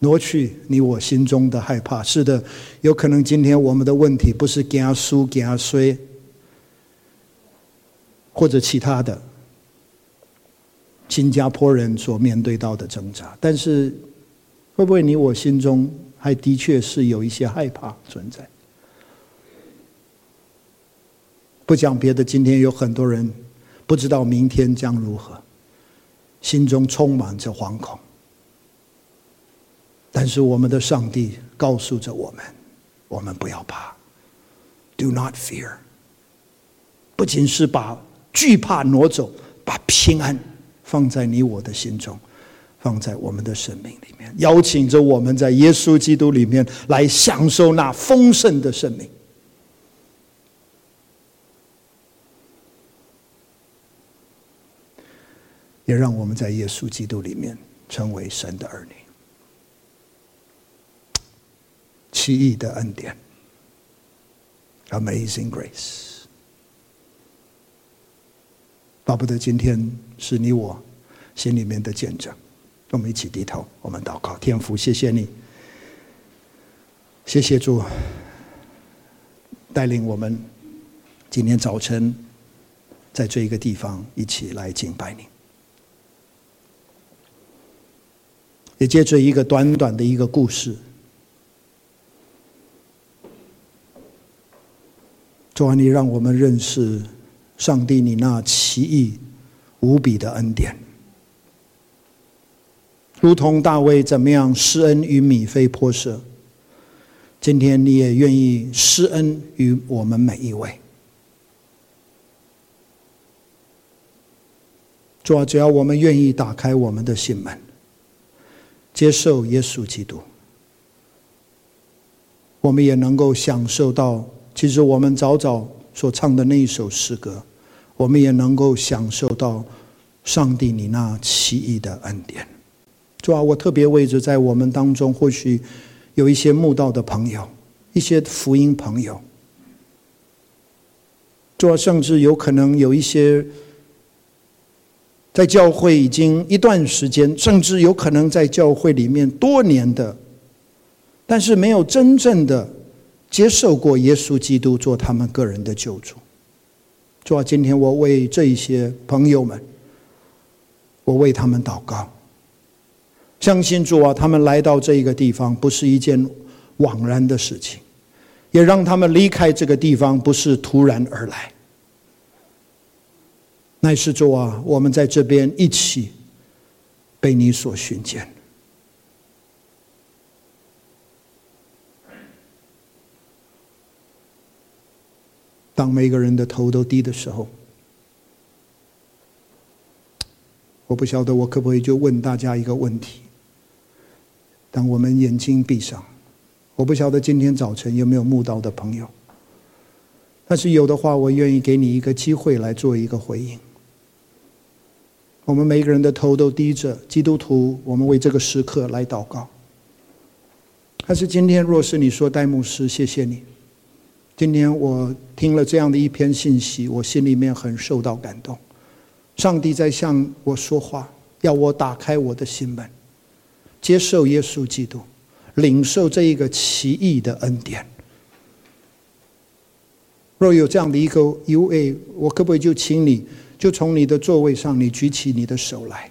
挪去你我心中的害怕。是的，有可能今天我们的问题不是惊输惊衰，或者其他的新加坡人所面对到的挣扎，但是会不会你我心中还的确是有一些害怕存在？不讲别的，今天有很多人不知道明天将如何，心中充满着惶恐。但是我们的上帝告诉着我们：我们不要怕，Do not fear。不仅是把惧怕挪走，把平安放在你我的心中，放在我们的生命里面，邀请着我们在耶稣基督里面来享受那丰盛的生命。也让我们在耶稣基督里面成为神的儿女，奇异的恩典，Amazing Grace。巴不得今天是你我心里面的见证，我们一起低头，我们祷告，天父，谢谢你，谢谢主带领我们今天早晨在这一个地方一起来敬拜你。也借着一个短短的一个故事，主啊，你让我们认识上帝你那奇异无比的恩典，如同大卫怎么样施恩于米非波设，今天你也愿意施恩于我们每一位。主啊，只要我们愿意打开我们的心门，接受耶稣基督，我们也能够享受到，其实我们早早所唱的那一首诗歌，我们也能够享受到上帝你那奇异的恩典。主啊，我特别为着在我们当中，或许有一些慕道的朋友，一些福音朋友，主啊，甚至有可能有一些。在教会已经一段时间，甚至有可能在教会里面多年的，但是没有真正的接受过耶稣基督做他们个人的救主。主啊，今天我为这一些朋友们，我为他们祷告，相信主啊，他们来到这一个地方不是一件枉然的事情，也让他们离开这个地方不是突然而来。乃是主啊，我们在这边一起被你所寻见。当每个人的头都低的时候，我不晓得我可不可以就问大家一个问题：当我们眼睛闭上，我不晓得今天早晨有没有慕道的朋友，但是有的话，我愿意给你一个机会来做一个回应。我们每一个人的头都低着，基督徒，我们为这个时刻来祷告。但是今天，若是你说戴牧师，谢谢你，今天我听了这样的一篇信息，我心里面很受到感动。上帝在向我说话，要我打开我的心门，接受耶稣基督，领受这一个奇异的恩典。若有这样的一个 U A，，我可不可以就请你？就从你的座位上，你举起你的手来，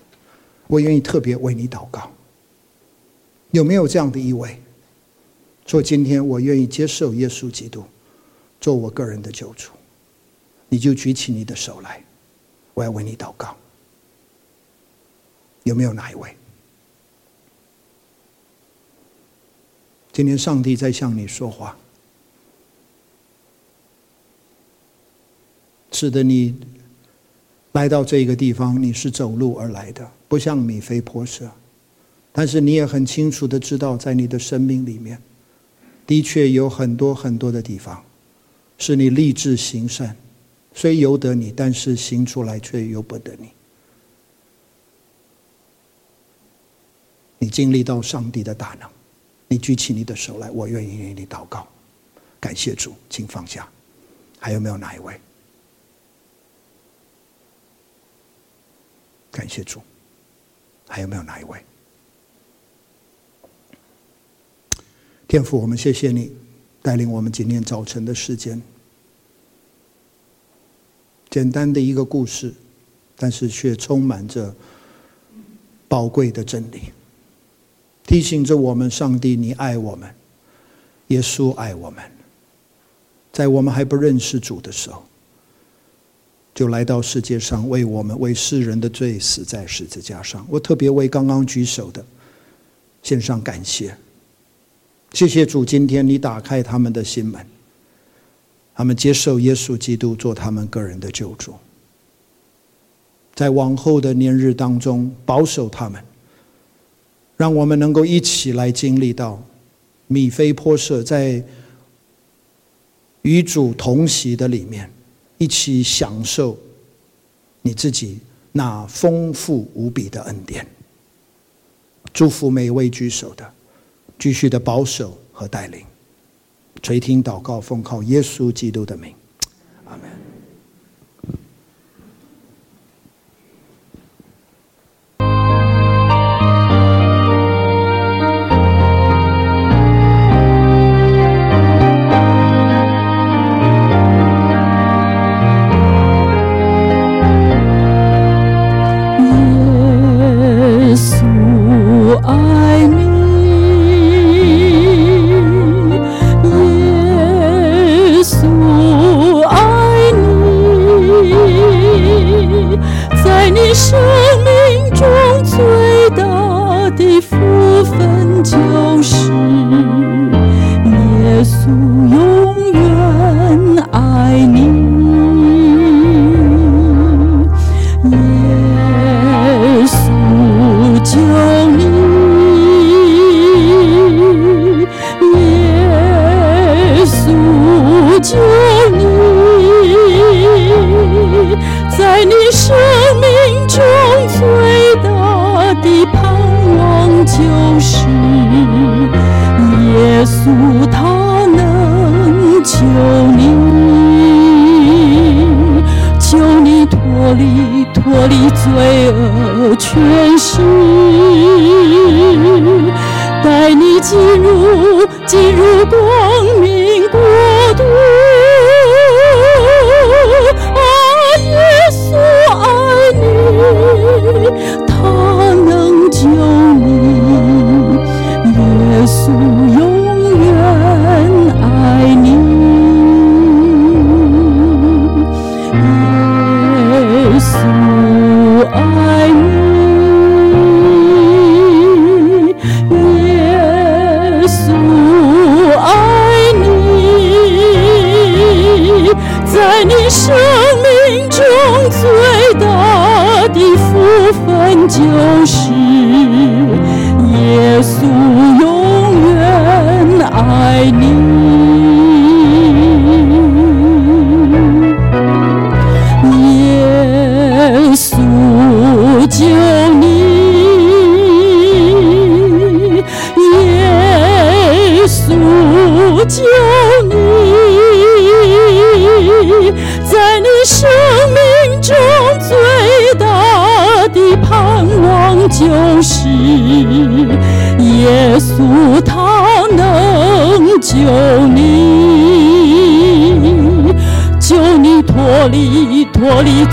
我愿意特别为你祷告。有没有这样的一位？说今天我愿意接受耶稣基督做我个人的救主，你就举起你的手来，我要为你祷告。有没有哪一位？今天上帝在向你说话，使得你。来到这个地方，你是走路而来的，不像米非波设，但是你也很清楚的知道，在你的生命里面，的确有很多很多的地方，是你立志行善，虽由得你，但是行出来却由不得你。你经历到上帝的大能，你举起你的手来，我愿意为你祷告，感谢主，请放下。还有没有哪一位？感谢主，还有没有哪一位？天父，我们谢谢你带领我们今天早晨的时间。简单的一个故事，但是却充满着宝贵的真理，提醒着我们：上帝，你爱我们，耶稣爱我们，在我们还不认识主的时候。就来到世界上，为我们为世人的罪死在十字架上。我特别为刚刚举手的献上感谢，谢谢主，今天你打开他们的心门，他们接受耶稣基督做他们个人的救主，在往后的年日当中保守他们，让我们能够一起来经历到米非波设在与主同席的里面。一起享受你自己那丰富无比的恩典。祝福每一位举手的，继续的保守和带领。垂听祷告，奉靠耶稣基督的名，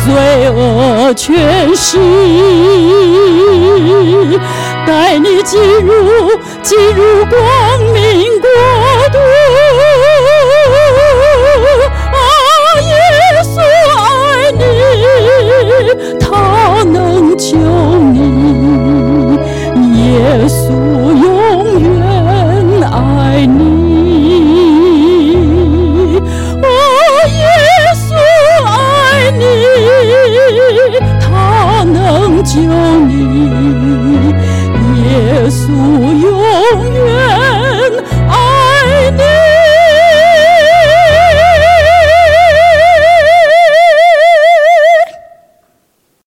罪恶权势，带你进入。